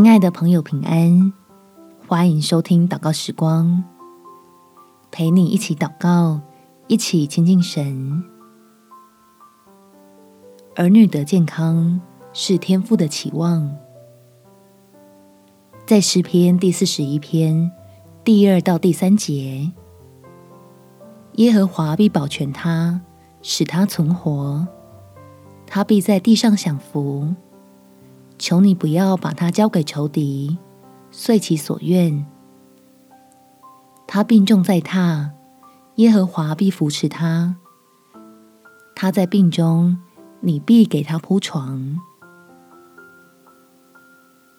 亲爱的朋友，平安！欢迎收听祷告时光，陪你一起祷告，一起亲近神。儿女的健康是天父的期望，在诗篇第四十一篇第二到第三节，耶和华必保全他，使他存活，他必在地上享福。求你不要把他交给仇敌，遂其所愿。他病重在榻，耶和华必扶持他。他在病中，你必给他铺床。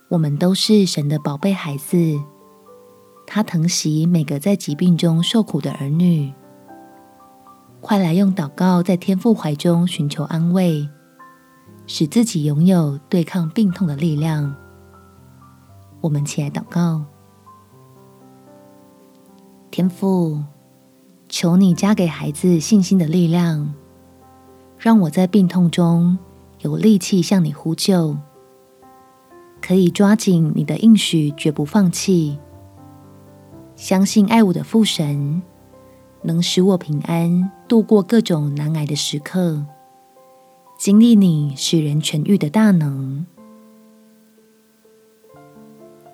我们都是神的宝贝孩子，他疼惜每个在疾病中受苦的儿女。快来用祷告在天父怀中寻求安慰。使自己拥有对抗病痛的力量。我们起来祷告，天父，求你加给孩子信心的力量，让我在病痛中有力气向你呼救，可以抓紧你的应许，绝不放弃。相信爱我的父神能使我平安度过各种难挨的时刻。经历你使人痊愈的大能，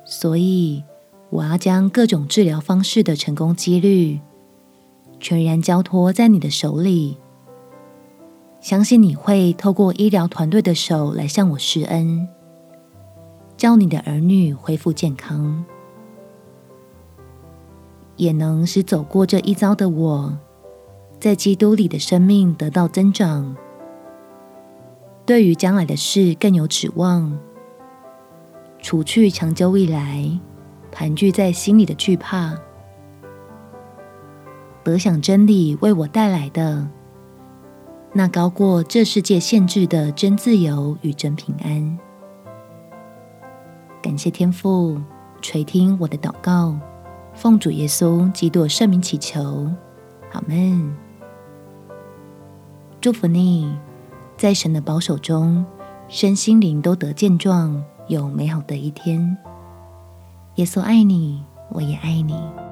所以我要将各种治疗方式的成功几率全然交托在你的手里。相信你会透过医疗团队的手来向我施恩，叫你的儿女恢复健康，也能使走过这一遭的我，在基督里的生命得到增长。对于将来的事更有指望，除去长久以来盘踞在心里的惧怕，得享真理为我带来的那高过这世界限制的真自由与真平安。感谢天父垂听我的祷告，奉主耶稣基督圣名祈求，阿们。祝福你。在神的保守中，身心灵都得健壮，有美好的一天。耶稣爱你，我也爱你。